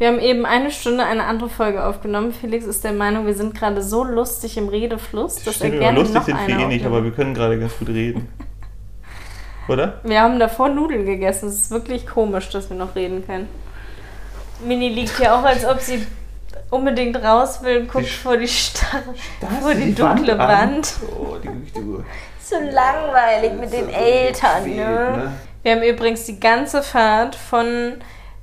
Wir haben eben eine Stunde eine andere Folge aufgenommen. Felix ist der Meinung, wir sind gerade so lustig im Redefluss, dass Stimmt, er gerne lustig noch sind wir eh nicht, aber wir können gerade ganz gut reden. Oder? Wir haben davor Nudeln gegessen. Es ist wirklich komisch, dass wir noch reden können. Mini liegt hier auch, als ob sie unbedingt raus will, guckt Die- vor die Starre, vor die dunkle an. Wand. Oh, die, die, So langweilig mit den Eltern, ne? Wir haben übrigens die ganze Fahrt von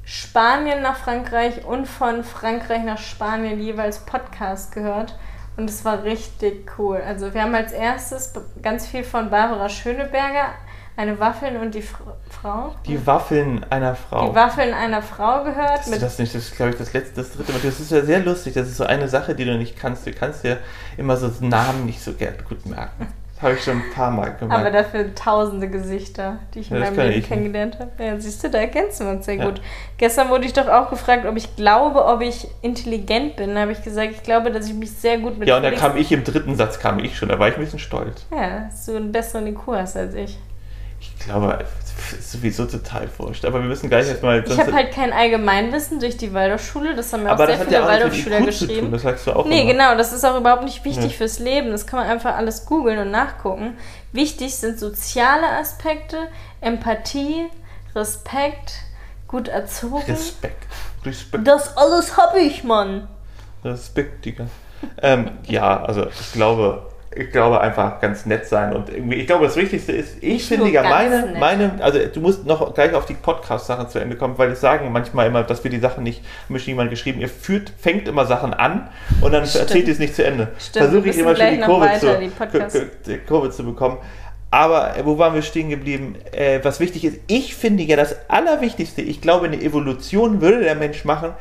Spanien nach Frankreich und von Frankreich nach Spanien jeweils Podcast gehört. Und es war richtig cool. Also wir haben als erstes ganz viel von Barbara Schöneberger, eine Waffeln und die Fr Frau. Die Waffeln einer Frau. Die Waffeln einer Frau gehört. Das, Mit, das nicht, das ist glaube ich das letzte, das dritte Mal. Das ist ja sehr lustig. Das ist so eine Sache, die du nicht kannst. Du kannst dir immer so Namen nicht so gut merken. Das habe ich schon ein paar Mal gemacht. aber dafür tausende Gesichter, die ich in Ja, das meinem Leben ich. kennengelernt habe. Ja, siehst du, da erkennst du uns sehr Ja. gut. Gestern wurde ich doch auch gefragt, ob ich glaube, ob ich intelligent bin. Da habe ich gesagt, ich glaube, dass ich mich sehr gut mit ja, und Felix- kam ich im dritten Satz, kam ich schon. Da war ich ein bisschen stolz. Ja, dass du einen besseren IQ hast als ich. Ich glaube, ist sowieso total wurscht. Aber wir müssen gleich erstmal. Ich habe halt kein Allgemeinwissen durch die Waldorfschule. Das haben mir auch sehr viele ja Waldorfschüler geschrieben. Das sagst du auch Nee, immer. genau, das ist auch überhaupt nicht wichtig Ja. fürs Leben. Das kann man einfach alles googeln und nachgucken. Wichtig sind soziale Aspekte, Empathie, Respekt, gut erzogen. Respekt. Respekt. Das alles habe ich, Mann. Respekt, Digga. ähm, ja, also ich glaube, ich glaube einfach ganz nett sein und irgendwie, ich glaube, das Wichtigste ist, ich finde ja meine, nett. meine, also du musst noch gleich auf die Podcast-Sachen zu Ende kommen, weil es sagen manchmal immer, dass wir die Sachen nicht, mir schon jemand geschrieben, ihr führt, fängt immer Sachen an und dann Stimmt. erzählt ihr es nicht zu Ende. Versuche ich immer schon die Kurve, weiter, zu, die die Kurve zu bekommen. Aber äh, wo waren wir stehen geblieben? Äh, was wichtig ist, ich finde ja das Allerwichtigste, ich glaube, eine Evolution würde der Mensch machen,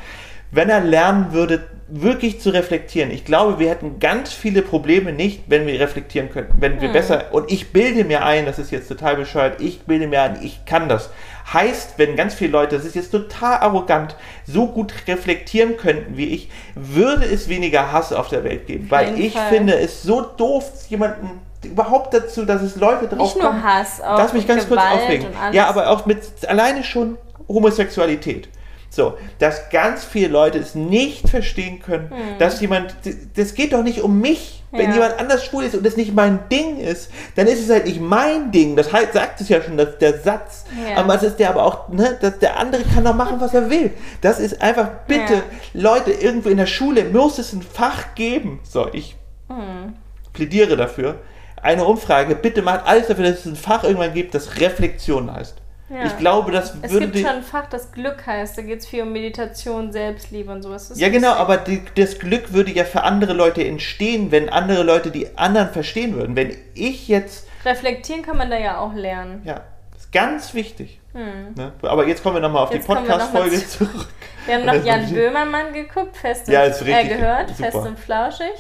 wenn er lernen würde, wirklich zu reflektieren. Ich glaube, wir hätten ganz viele Probleme nicht, wenn wir reflektieren könnten. Wenn wir besser, und ich bilde mir ein, das ist jetzt total bescheuert, ich bilde mir ein, ich kann das. Heißt, wenn ganz viele Leute, das ist jetzt total arrogant, so gut reflektieren könnten wie ich, würde es weniger Hass auf der Welt geben. Weil ich Fall. finde es so doof, jemanden überhaupt dazu, dass es Leute drauf Nicht nur kommen. Hass, auch Lass mich ganz kurz Gewalt aufregen. und alles. Ja, aber auch mit alleine schon Homosexualität. So, dass ganz viele Leute es nicht verstehen können, dass jemand, das geht doch nicht um mich. Wenn Hm. Ja. jemand anders schwul ist und das nicht mein Ding ist, dann ist es halt nicht mein Ding. Das heißt, sagt es ja schon, dass der Satz. Ja. Aber es ist der aber auch, ne, dass der andere kann doch machen, was er will. Das ist einfach, bitte, Ja. Leute, irgendwo in der Schule muss es ein Fach geben. So, ich Hm. plädiere dafür. Eine Umfrage, bitte macht alles dafür, dass es ein Fach irgendwann gibt, das Reflexion heißt. Ja. Ich glaube, das Es würde. gibt die- schon ein Fach, das Glück heißt. Da geht es viel um Meditation, Selbstliebe und sowas. Ja, genau, aber die, das Glück würde ja für andere Leute entstehen, wenn andere Leute die anderen verstehen würden. Wenn ich jetzt, Reflektieren kann man da ja auch lernen. ja, ist ganz wichtig. Hm. Ne? Aber jetzt kommen wir nochmal auf Jetzt die Podcast-Folge zu- zurück. Wir haben noch Jan Böhmermann geguckt, fest und Ja, ist äh, gehört, super. fest und flauschig.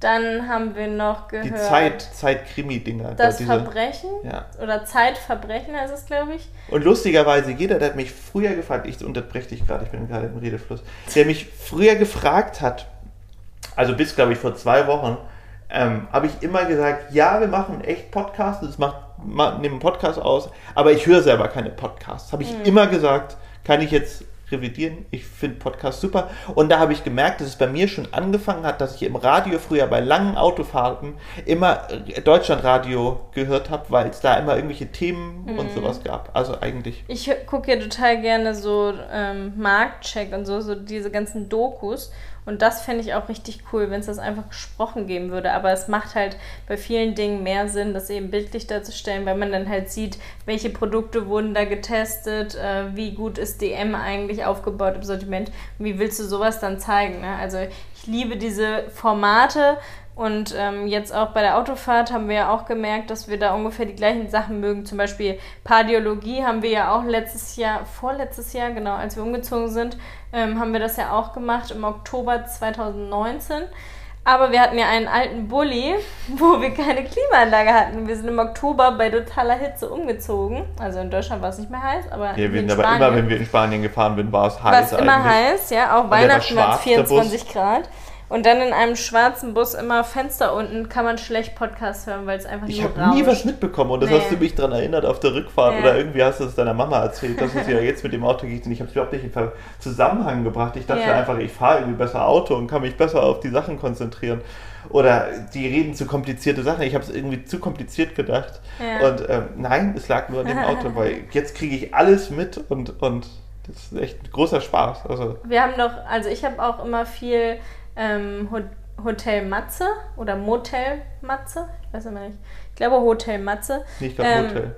Dann haben wir noch gehört Die Zeit, Zeit-Krimi-Dinger. das diese- Verbrechen Ja. oder Zeitverbrechen heißt es, glaube ich. Und lustigerweise, jeder, der hat mich früher gefragt, ich unterbreche dich gerade, ich bin gerade im Redefluss, der mich früher gefragt hat, also bis, glaube ich, vor zwei Wochen, ähm, habe ich immer gesagt, ja, wir machen echt Podcasts, das macht, ma, nehmen einen Podcast aus, aber ich höre selber keine Podcasts. Habe ich immer gesagt, kann ich jetzt revidieren. Ich finde Podcasts super. Und da habe ich gemerkt, dass es bei mir schon angefangen hat, dass ich im Radio früher bei langen Autofahrten immer äh, Deutschlandradio gehört habe, weil es da immer irgendwelche Themen und sowas gab. Also eigentlich. Ich gucke ja total gerne so ähm, Marktcheck und so, so diese ganzen Dokus. Und das fände ich auch richtig cool, wenn es das einfach gesprochen geben würde. Aber es macht halt bei vielen Dingen mehr Sinn, das eben bildlich darzustellen, weil man dann halt sieht, welche Produkte wurden da getestet, äh, wie gut ist DM eigentlich aufgebaut im Sortiment und wie willst du sowas dann zeigen. Ne? Also ich liebe diese Formate und ähm, jetzt auch bei der Autofahrt haben wir ja auch gemerkt, dass wir da ungefähr die gleichen Sachen mögen. Zum Beispiel Pardiologie haben wir ja auch letztes Jahr, vorletztes Jahr, genau, als wir umgezogen sind, ähm, haben wir das ja auch gemacht im Oktober 2019. Aber wir hatten ja einen alten Bulli, wo wir keine Klimaanlage hatten. Wir sind im Oktober bei totaler Hitze umgezogen. Also in Deutschland war es nicht mehr heiß, aber Ja, wir in sind aber immer, wenn wir in Spanien gefahren sind, war es war heiß es immer heiß, ja. Auch war Weihnachten waren es schwarz, der Bus. 24 Grad. Und dann in einem schwarzen Bus immer Fenster unten kann man schlecht Podcast hören, weil es einfach Ich nur habe nie was mitbekommen und das Nee. hast du mich daran erinnert auf der Rückfahrt Ja. oder irgendwie hast du es deiner Mama erzählt, dass es ja jetzt mit dem Auto geht und ich habe es überhaupt nicht in Zusammenhang gebracht. Ich dachte Ja. einfach, ich fahre irgendwie besser Auto und kann mich besser auf die Sachen konzentrieren. Oder die reden zu komplizierte Sachen. Ich habe es irgendwie zu kompliziert gedacht. Ja. Und ähm, nein, es lag nur an dem Auto, weil jetzt kriege ich alles mit und, und das ist echt ein großer Spaß. Also Wir haben doch, also ich habe auch immer viel ähm, Ho- Hotel Matze oder Motel Matze, ich weiß immer nicht. Ich glaube Hotel Matze. nicht gerade Ähm, Hotel.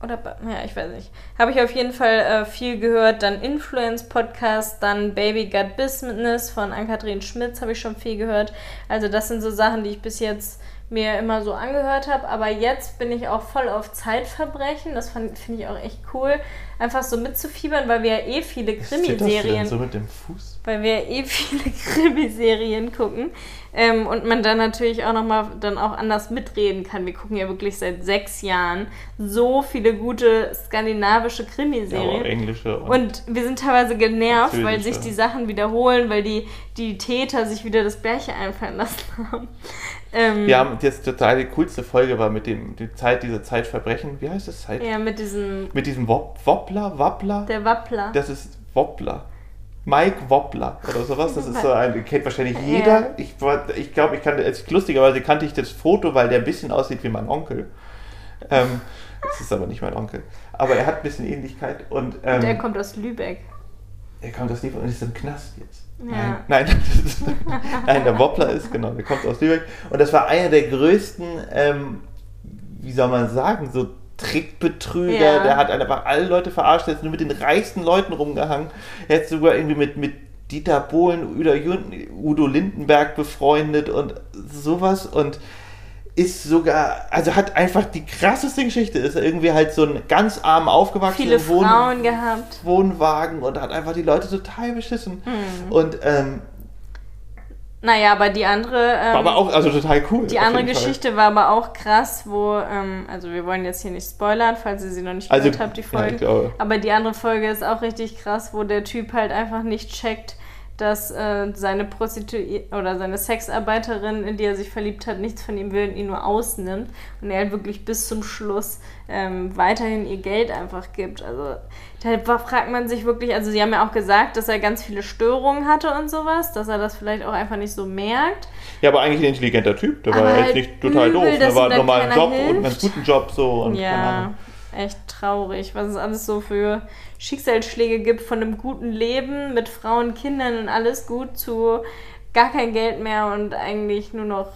Oder, ja, ich weiß nicht. Habe ich auf jeden Fall äh, viel gehört. Dann Influence-Podcast, dann Baby Got Business von Ann-Kathrin Schmitz habe ich schon viel gehört. Also das sind so Sachen, die ich bis jetzt mir immer so angehört habe. Aber jetzt bin ich auch voll auf Zeitverbrechen. Das finde ich auch echt cool. Einfach so mitzufiebern, weil wir ja eh viele Krimiserien so mit dem Fuß? weil wir eh viele Krimiserien gucken ähm, und man dann natürlich auch nochmal dann auch anders mitreden kann. Wir gucken ja wirklich seit sechs Jahren so viele gute skandinavische Ja, aber auch Krimiserien. englische und, Und wir sind teilweise genervt, weil sich die Sachen wiederholen, weil die, die Täter sich wieder das Gleiche einfallen lassen haben. Ähm, Wir haben jetzt total die coolste Folge war mit dem die Zeit, diese Zeitverbrechen. Wie heißt das? Zeit? ja, mit diesem, Mit diesem Wop Wobbler, Wappler? der Wappler. Das ist Wobbler. Mike Wobbler oder sowas. Das ist so ein, den kennt wahrscheinlich Ja. jeder. Ich, war- ich glaube, ich kannte, lustigerweise kannte ich das Foto, weil der ein bisschen aussieht wie mein Onkel. Ähm, das ist aber nicht mein Onkel. Aber er hat ein bisschen Ähnlichkeit und ähm, der kommt aus Lübeck. er kommt aus Lübeck und ist im Knast jetzt. Nein, nein, ist, nein, der Wobbler ist, genau, der kommt aus Lübeck. Und das war einer der größten, ähm, wie soll man sagen, so Trickbetrüger. Ja. Der hat einfach alle Leute verarscht, der ist nur mit den reichsten Leuten rumgehangen. Er hat sogar irgendwie mit, mit Dieter Bohlen, Udo Lindenberg befreundet und sowas. Und ist sogar, also hat einfach die krasseste Geschichte, ist irgendwie halt so ein ganz arm aufgewachsener gehabt. Wohnwagen und hat einfach die Leute total beschissen. Mhm. Und ähm, Naja, aber die andere. Ähm, war aber auch also total cool. Die andere Fall. Geschichte war aber auch krass, wo, ähm, also wir wollen jetzt hier nicht spoilern, falls ihr sie noch nicht Also, gehört habt, die ja, Folge. glaube. aber die andere Folge ist auch richtig krass, wo der Typ halt einfach nicht checkt, dass äh, seine Prostituierte oder seine Sexarbeiterin, in die er sich verliebt hat, nichts von ihm will und ihn nur ausnimmt. Und er halt wirklich bis zum Schluss ähm, weiterhin ihr Geld einfach gibt. Also da war- fragt man sich wirklich, also sie haben ja auch gesagt, dass er ganz viele Störungen hatte und sowas, dass er das vielleicht auch einfach nicht so merkt. Ja, aber eigentlich ein intelligenter Typ. Der Aber war halt jetzt nicht total übel, doof. Der war dann normal einen keiner Job und einen hilft. guten Job so. Und keine Ja, Ahnung. Echt traurig, was es alles so für Schicksalsschläge gibt von einem guten Leben mit Frauen, Kindern und alles gut zu gar kein Geld mehr und eigentlich nur noch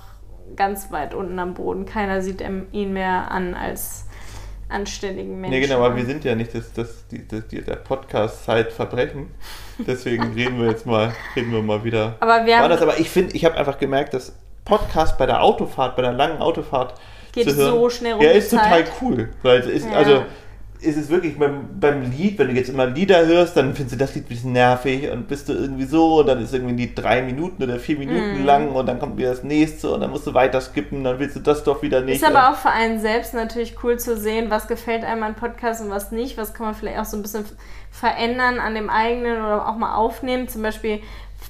ganz weit unten am Boden. Keiner sieht ihn mehr an als anständigen Menschen. Nee, genau, aber wir sind ja nicht das, das, die, das, die, der Podcast Zeitverbrechen. Deswegen reden wir jetzt mal, reden wir mal wieder. Aber wir haben- Anders. Aber ich finde, ich habe einfach gemerkt, dass Podcast bei der Autofahrt, bei der langen Autofahrt Geht hören, so schnell rum Ja, ist total Zeit. cool. Weil es ist, Ja. also ist es wirklich beim, beim Lied, wenn du jetzt immer Lieder hörst, dann findest du das Lied ein bisschen nervig und bist du irgendwie so und dann ist irgendwie die drei Minuten oder vier Minuten Mhm. lang und dann kommt wieder das nächste und dann musst du weiter skippen, dann willst du das doch wieder nicht. Ist aber auch für einen selbst natürlich cool zu sehen, was gefällt einem an Podcasts und was nicht. Was kann man vielleicht auch so ein bisschen verändern an dem eigenen oder auch mal aufnehmen. Zum Beispiel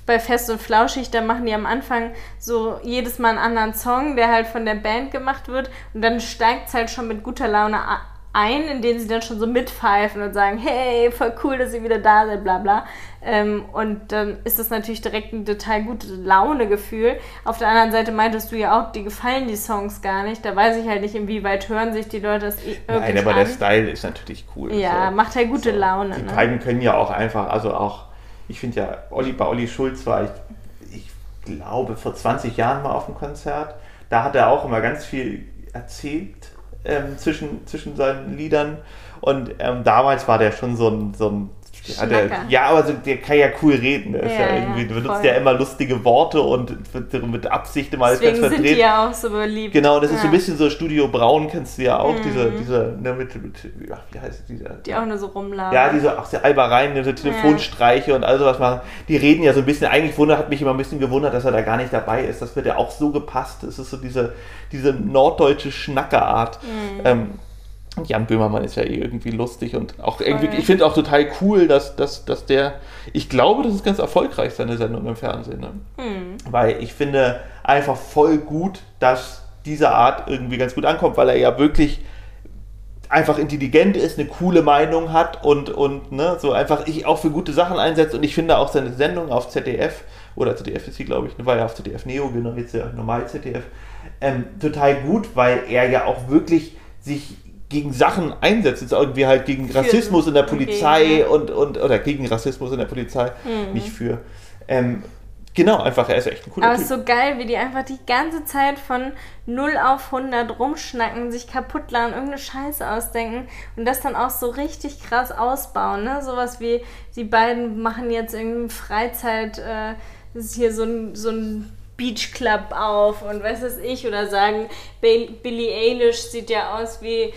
bei Fest und Flauschig, da machen die am Anfang so jedes Mal einen anderen Song, der halt von der Band gemacht wird. Und dann steigt es halt schon mit guter Laune ein, indem sie dann schon so mitpfeifen und sagen, hey, voll cool, dass ihr wieder da seid, bla bla. Ähm, und dann ist das natürlich direkt ein total gute Laune-Gefühl. Auf der anderen Seite meintest du ja auch, die gefallen die Songs gar nicht. Da weiß ich halt nicht, inwieweit hören sich die Leute das eh Nein, aber an. der Style ist natürlich cool. Ja, so. macht halt gute So. Laune. Die Ne? beiden können ja auch einfach, also auch, ich finde ja, Olli, bei Olli Schulz war ich, ich glaube, vor 20 Jahren mal auf dem Konzert. Da hat er auch immer ganz viel erzählt ähm, zwischen, zwischen seinen Liedern. Und ähm, damals war der schon so ein, so ein ja, der, ja, aber so, der kann ja cool reden. Der ist Ja, ja, ja, irgendwie, der benutzt ja immer lustige Worte und wird mit Absicht immer alles Deswegen ganz sind verdreht. die ja auch so beliebt. Genau, das ist so Ja. ein bisschen so Studio Braun, kennst du ja auch, Mhm. diese, diese, ne, mit, mit, ja, wie heißt dieser? Die auch nur so rumlaufen. Ja, diese auch sehr Albereien, diese Telefonstreiche und all sowas machen. Die reden ja so ein bisschen, eigentlich wundert, hat mich immer ein bisschen gewundert, dass er da gar nicht dabei ist. Das wird ja auch so gepasst. Es ist so diese, diese norddeutsche Schnackerart. Mhm. Ähm, Jan Böhmermann ist ja eh irgendwie lustig und auch irgendwie, ich finde auch total cool, dass, dass, dass der, ich glaube, das ist ganz erfolgreich, seine Sendung im Fernsehen. Ne? Hm. Weil ich finde einfach voll gut, dass diese Art irgendwie ganz gut ankommt, weil er ja wirklich einfach intelligent ist, eine coole Meinung hat und, und ne, so einfach ich auch für gute Sachen einsetzt und ich finde auch seine Sendung auf ZDF oder ZDF ist sie, glaube ich, war ja auf ZDF Neo, genau, jetzt ja normal ZDF, ähm, total gut, weil er ja auch wirklich sich gegen Sachen einsetzt, jetzt irgendwie halt gegen Rassismus in der Polizei ja. und, und oder gegen Rassismus in der Polizei, Mhm. nicht für. Ähm, genau, einfach, er ist echt ein cooler Aber es Typ. ist so geil, wie die einfach die ganze Zeit von 0 auf 100 rumschnacken, sich kaputt laden, irgendeine Scheiße ausdenken und das dann auch so richtig krass ausbauen. Ne? Sowas wie, die beiden machen jetzt irgendeine Freizeit, äh, das ist hier so ein, so ein Beach Club auf und was weiß ich, oder sagen, Bill- Billie Eilish sieht ja aus wie äh,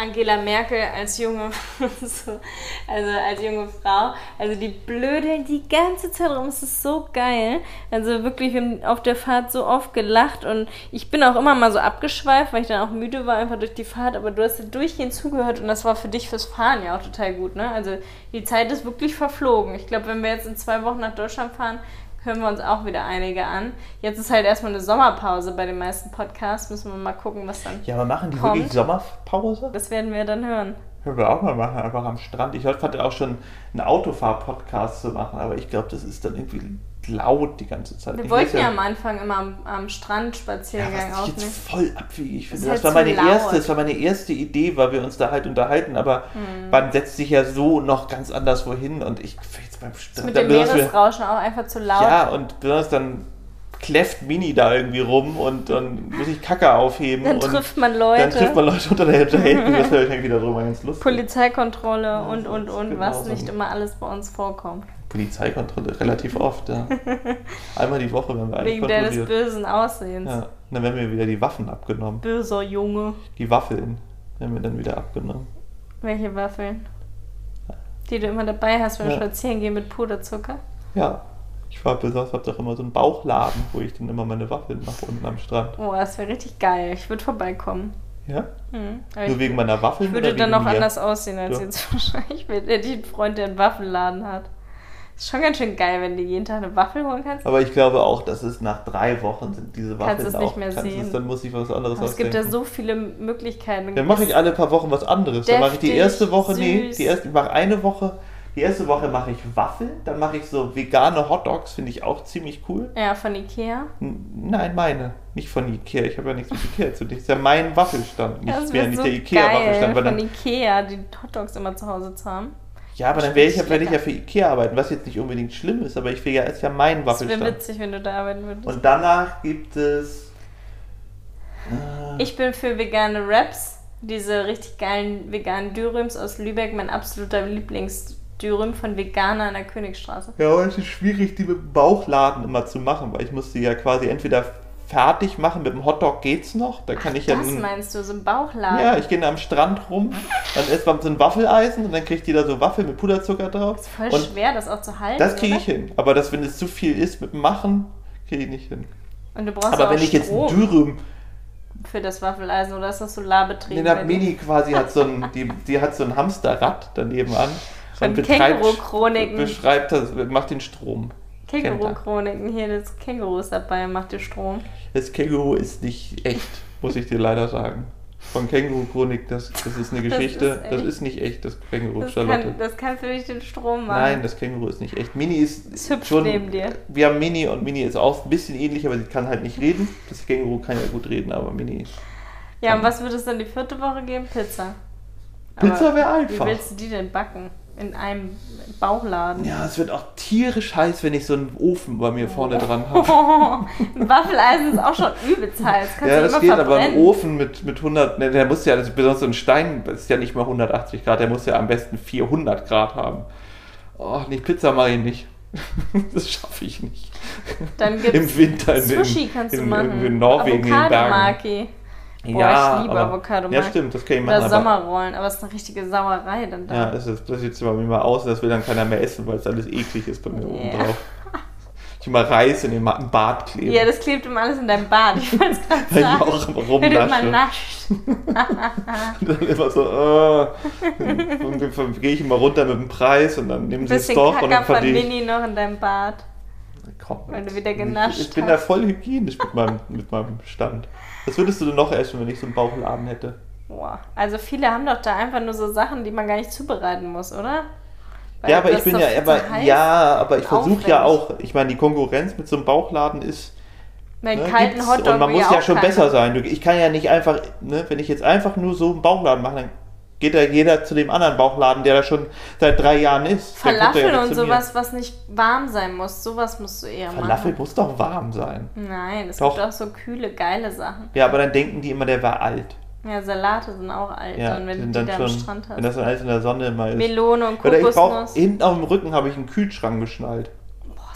Angela Merkel als junge, so, also als junge Frau. Also die blödeln die ganze Zeit rum, es ist so geil. Also wirklich, wir haben auf der Fahrt so oft gelacht und ich bin auch immer mal so abgeschweift, weil ich dann auch müde war, einfach durch die Fahrt, aber du hast ja durchgehend zugehört und das war für dich fürs Fahren ja auch total gut, ne? Also die Zeit ist wirklich verflogen. Ich glaube, wenn wir jetzt in zwei Wochen nach Deutschland fahren, hören wir uns auch wieder einige an. Jetzt ist halt erstmal eine Sommerpause bei den meisten Podcasts. Müssen wir mal gucken, was dann. Ja, aber machen die Kommt. wirklich Sommerpause? Das werden wir dann hören. Können wir auch mal machen, einfach am Strand. Ich hatte auch schon einen Autofahr-Podcast zu machen, aber ich glaube, das ist dann irgendwie laut die ganze Zeit. Wir Ich wollten ja am Anfang immer am, am Strand ja, Spaziergang was ich jetzt aufnehmen. voll abwegig finde. Das, halt war zu meine laut. erste, das war meine erste Idee, weil wir uns da halt unterhalten, aber Hm. man setzt sich ja so noch ganz anders wohin und ich jetzt beim Strand. mit dem Meeresrauschen auch einfach zu laut. Ja, und besonders dann kläfft Mini da irgendwie rum und dann muss ich Kacke aufheben. dann und trifft man Leute. Dann trifft man Leute unter der Hinterhälfte, das wäre wahrscheinlich wieder drüber ganz lustig. Polizeikontrolle und, und, das ist und, genau was so. nicht immer alles bei uns vorkommt. Polizeikontrolle, relativ oft, ja. Einmal die Woche werden wir eigentlich Wegen deines bösen Aussehens. Ja, und dann werden mir wieder die Waffen abgenommen. Böser Junge. Die Waffeln werden mir dann wieder abgenommen. Welche Waffeln? Die du immer dabei hast beim Ja. Spazierengehen mit Puderzucker? Ja, ich war besonders, hab doch immer so einen Bauchladen, wo ich dann immer meine Waffeln mache unten am Strand. Oh, das wäre richtig geil. Ich würde vorbeikommen. Ja? Hm. Nur ich, wegen meiner Waffeln ich würde dann noch anders aussehen als Ja. jetzt wahrscheinlich. Ich hätte einen Freund, der einen Waffenladen hat. Ist schon ganz schön geil, wenn du jeden Tag eine Waffel holen kannst. Aber ich glaube auch, dass es nach drei Wochen sind diese Waffeln Kannst es nicht mehr sehen. Es, dann muss ich was anderes Aber es gibt ja so viele Möglichkeiten. Dann mache ich alle paar Wochen was anderes. Dann mache ich die Deftig, erste Woche, nee, süß. die erste, ich mache eine Woche. Die erste Woche mache ich Waffeln, dann mache ich so vegane Hotdogs, finde ich auch ziemlich cool. Ja, von Ikea. N- Nein, meine, nicht von Ikea. Ich habe ja nichts mit Ikea zu tun. Das ist ja mein Waffelstand, nicht Das mehr wäre nicht so der Ikea-Waffelstand. von Ikea die Hotdogs immer zu Hause zu haben. Ja, aber dann werde ich, werde ich ja für Ikea arbeiten, was jetzt nicht unbedingt schlimm ist, aber ich will ja, ist ja mein Das wäre Waffelstand. witzig, wenn du da arbeiten würdest. Und danach gibt es. Äh, Ich bin für vegane Wraps. Diese richtig geilen veganen Dürüms aus Lübeck. Mein absoluter Lieblingsdürüm von Veganer an der Königstraße. Ja, aber es ist schwierig, die mit dem Bauchladen immer zu machen, weil ich muss die ja quasi entweder fertig machen, mit dem Hotdog geht's noch, da kann ich ja... Nun- meinst du, so ein Bauchladen? ja, ich gehe da am Strand rum, dann isst man so ein Waffeleisen und dann kriegt jeder so Waffel mit Puderzucker drauf. ist voll und schwer, das auch zu halten. das kriege ich hin. Aber das, wenn es zu viel ist mit dem Machen, kriege ich nicht hin. Und du brauchst Aber auch wenn ich jetzt ein Dürüm, für das Waffeleisen oder ist das Solarbetrieb? nee? Mini quasi hat so ein, die, die hat so ein Hamsterrad daneben an und betreibt, Känguru-Chroniken. beschreibt das, macht den Strom. Känguru-Chroniken. Hier, das Känguru ist dabei, macht dir Strom. Das Känguru ist nicht echt, muss ich dir leider sagen. Von Känguru-Chronik, das, das ist eine Das Geschichte, ist das ist nicht echt, das Känguru, Das Charlotte. kann, das kann für dich den Strom machen. Nein, das Känguru ist nicht echt. Mini ist, Ist hübsch schon. neben dir. Wir haben Mini und Mini ist auch ein bisschen ähnlich, aber sie kann halt nicht reden. Das Känguru kann ja gut reden, aber Mini. Ja, und was wird es dann die vierte Woche geben? Pizza. Pizza wäre Wie einfach. willst du die denn backen? In einem Bauchladen? Ja, es wird auch tierisch heiß, wenn ich so einen Ofen bei mir vorne dran habe. ein Waffeleisen ist auch schon übelst heiß. Kannst Ja, du das geht, aber ein. Ofen mit, mit 100, ne, der muss ja, das ist besonders so ein Stein, das ist ja nicht mal 180 Grad, der muss ja am besten 400 Grad haben. Oh, nicht Pizza mache ich nicht. Das schaffe ich nicht. Dann gibt's Im Winter in, Sushi in, kannst du in, machen. in Norwegen, in den Bergen. Avocado-Maki. Boah, ich liebe Avocado Ja, stimmt, das kann ich machen. Oder aber, Sommerrollen, aber es ist eine richtige Sauerei dann da. ja, das, ist, das sieht zwar immer aus, das will dann keiner mehr essen, weil es alles eklig ist bei mir oben Ja. drauf. Ich immer Reis in den Bart kleben. Ja, das klebt immer alles in deinem Bad. Ich wollte es gerade Weil ich sagen. auch immer Wenn du mal rumnasche. nascht. Und dann immer so, äh, und dann gehe ich immer runter mit dem Preis und dann nehmen sie es doch und Kacker dann von. Mini noch in deinem Bad. Komm, Weil du wieder ich- genascht Ich bin hast. da voll hygienisch mit meinem, mit meinem Stand. Was würdest du denn noch essen, wenn ich so einen Bauchladen hätte? Boah. Also viele haben doch da einfach nur so Sachen, die man gar nicht zubereiten muss, oder? Weil ja, aber ich bin ja, aber, ja, aber ich versuche ja auch, ich meine, die Konkurrenz mit so einem Bauchladen ist, Mit ne, kalten Hotdog und man muss ja schon besser sein. Ich kann ja nicht einfach, ne, wenn ich jetzt einfach nur so einen Bauchladen mache, dann geht da jeder zu dem anderen Bauchladen, der da schon seit drei Jahren ist. Ja Falafel nicht und sowas, was nicht warm sein muss, sowas musst du eher Falafel machen. muss doch warm sein. Nein, es Doch. gibt auch so kühle, geile Sachen. Ja, aber dann denken die immer, der war alt. Ja, Salate sind auch alt, Ja, dann, wenn du die dann da am schon, Strand hast. wenn das dann alles in der Sonne immer ist. Melone und Oder ich Kokosnuss. hinten auf dem Rücken habe ich einen Kühlschrank geschnallt.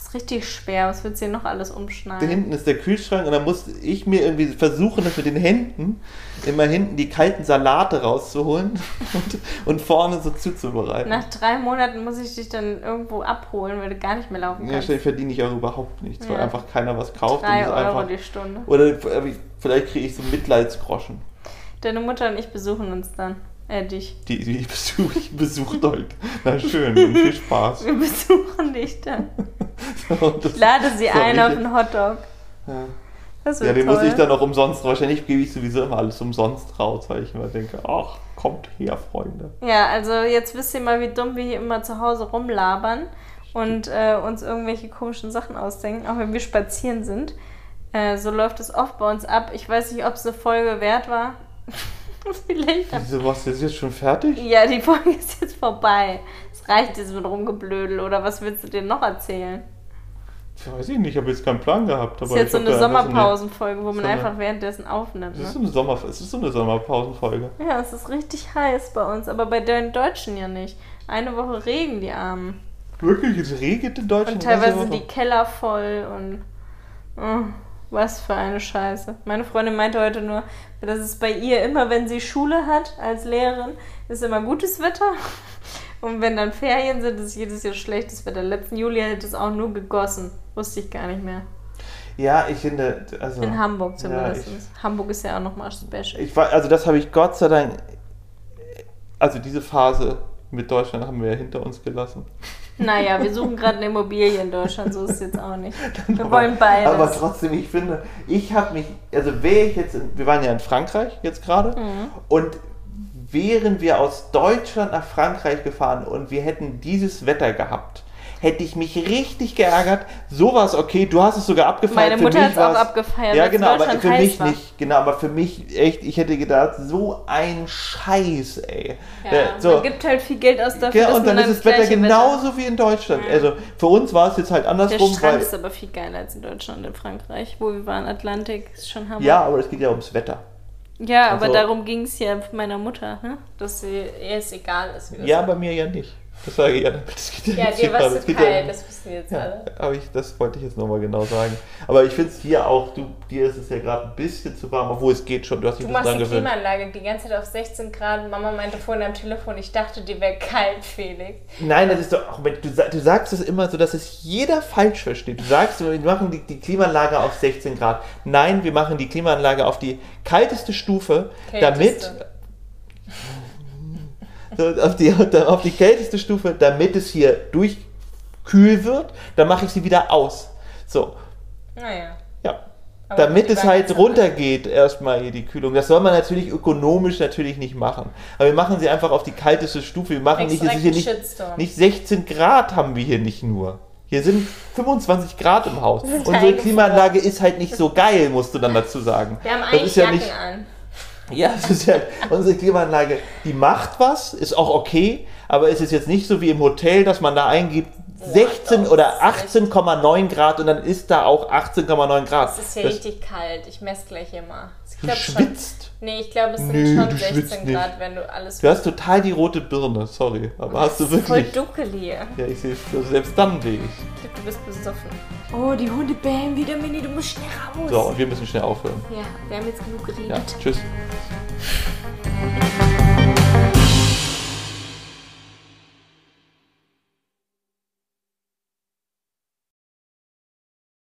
Ist richtig schwer. Was willst du hier noch alles Da umschneiden? hinten ist der Kühlschrank und dann muss ich mir irgendwie versuchen, das mit den Händen immer hinten die kalten Salate rauszuholen und, und vorne so zuzubereiten. Nach drei Monaten muss ich dich dann irgendwo abholen, weil du gar nicht mehr laufen Ja, kannst. ständig verdiene ich auch überhaupt nichts, weil Ja. einfach keiner was kauft. Drei Euro einfach, die Stunde. oder vielleicht kriege ich so Mitleidsgroschen. Deine Mutter und ich besuchen uns dann. Äh, dich. Die, die besucht ich besucht euch. Na schön, viel Spaß. Wir besuchen dich dann. Ich lade sie ein auf einen Hotdog. Ja. Das Ja, den toll. muss ich dann auch umsonst. Wahrscheinlich gebe ich sowieso immer alles umsonst raus, weil ich immer denke, ach, kommt her, Freunde. Ja, also jetzt wisst ihr mal, wie dumm wir hier immer zu Hause rumlabern und äh, uns irgendwelche komischen Sachen ausdenken, auch wenn wir spazieren sind. Äh, so läuft es oft bei uns ab. Ich weiß nicht, ob es eine Folge wert war. Vielleicht. Wieso was ist jetzt schon fertig? Ja, die Folge ist jetzt vorbei. Es reicht jetzt mit Rumgeblödel. Oder was willst du dir noch erzählen? Weiß ich nicht, ich habe jetzt keinen Plan gehabt. Das Aber ist jetzt so eine Sommerpausenfolge, wo man so einfach währenddessen aufnimmt. Es ist Ne? so eine Sommer, es ist so eine Sommerpausenfolge. Ja, es ist richtig heiß bei uns, aber bei den Deutschen ja nicht. Eine Woche Regen, die Armen. Wirklich, es regnet in Deutschland. Und teilweise sind die? Keller voll und oh, was für eine Scheiße. Meine Freundin meinte heute nur, dass es bei ihr immer, wenn sie Schule hat als Lehrerin, ist immer gutes Wetter. Und wenn dann Ferien sind, ist jedes Jahr schlechtes Wetter. Letzten Juli hat es auch nur gegossen. Wusste ich gar nicht mehr. Ja, ich finde, also. In Hamburg zumindest. ich- Hamburg ist ja auch nochmal special. Ich war, also das habe ich Gott sei Dank, also diese Phase mit Deutschland haben wir ja hinter uns gelassen. Naja, wir suchen gerade eine Immobilie in Deutschland, so ist es jetzt auch nicht. Wir wollen beides. Aber trotzdem, ich finde, ich habe mich, also wäre ich jetzt, in, wir waren ja in Frankreich jetzt gerade Mhm. und wären wir aus Deutschland nach Frankreich gefahren und wir hätten dieses Wetter gehabt, hätte ich mich richtig geärgert. So war es okay, du hast es sogar abgefeiert. Meine Mutter hat es auch abgefeiert, Ja, genau, aber für mich war. nicht. Genau, aber für mich echt, ich hätte gedacht, so ein Scheiß, ey. Ja, Äh, so. Man gibt halt viel Geld aus dafür, Ja, und dann ist das Wetter genauso wie in Deutschland. Ja. Also für uns war es jetzt halt Der andersrum, Strand weil. ist aber viel geiler als in Deutschland, in Frankreich, wo wir waren. Atlantik ist schon Hammer. Ja, aber es geht ja ums Wetter. Ja, aber Also- darum ging es ja meiner Mutter, ne? dass sie, ihr es egal ist. Wie das Ja, bei mir ja nicht. Das sage ich ja damit. Das geht ja, jetzt dir war es zu kalt, das wissen jetzt ja, alle. aber ich, das wollte ich jetzt nochmal genau sagen. Aber ich finde es hier auch, du, dir ist es ja gerade ein bisschen zu warm, obwohl es geht schon, du hast dich Du machst dran die gewöhnt. Klimaanlage die ganze Zeit auf 16 Grad. Mama meinte vorhin am Telefon, ich dachte, die wäre kalt, Felix. Nein, das ist doch, auch du, du sagst es immer so, dass es jeder falsch versteht. Du sagst, wir machen die, die Klimaanlage auf 16 Grad. Nein, wir machen die Klimaanlage auf die kalteste Stufe, damit Kälteste. so, auf, die, auf die kälteste Stufe, damit es hier durchkühl wird, dann mache ich sie wieder aus. So, Naja. ja. Aber damit es halt runtergeht, erstmal hier die Kühlung. Das soll man natürlich ökonomisch natürlich nicht machen. Aber wir machen sie einfach auf die kalteste Stufe. Wir machen nicht, nicht, nicht 16 Grad haben wir hier nicht nur. Hier sind 25 Grad im Haus. Unsere. Klimaanlage ist halt nicht so geil, musst du dann dazu sagen. Wir haben das eigentlich ist ja Jacken nicht, an. Ja, das ist ja, unsere Klimaanlage, die macht was, ist auch okay, aber es ist jetzt nicht so wie im Hotel, dass man da eingibt 16 doch, oder das ist 18,9 Grad und dann ist da auch 18,9 Grad. Es ist hier Das- richtig kalt. Ich messe gleich hier mal. Ich Du glaub schon. schwitzt. Nee, ich glaube, es sind Nö, schon du schwitzt 16 nicht. Grad, wenn du alles. Du hast total die rote Birne, sorry, aber hast du Voll wirklich. dunkel hier. Ja, ich sehe also selbst dann ich. Ich glaube, du bist besoffen. Oh, die Hunde bellen wieder, Mini. Du musst schnell raus. So, und wir müssen schnell aufhören. Ja, wir haben jetzt genug geredet. Ja, tschüss.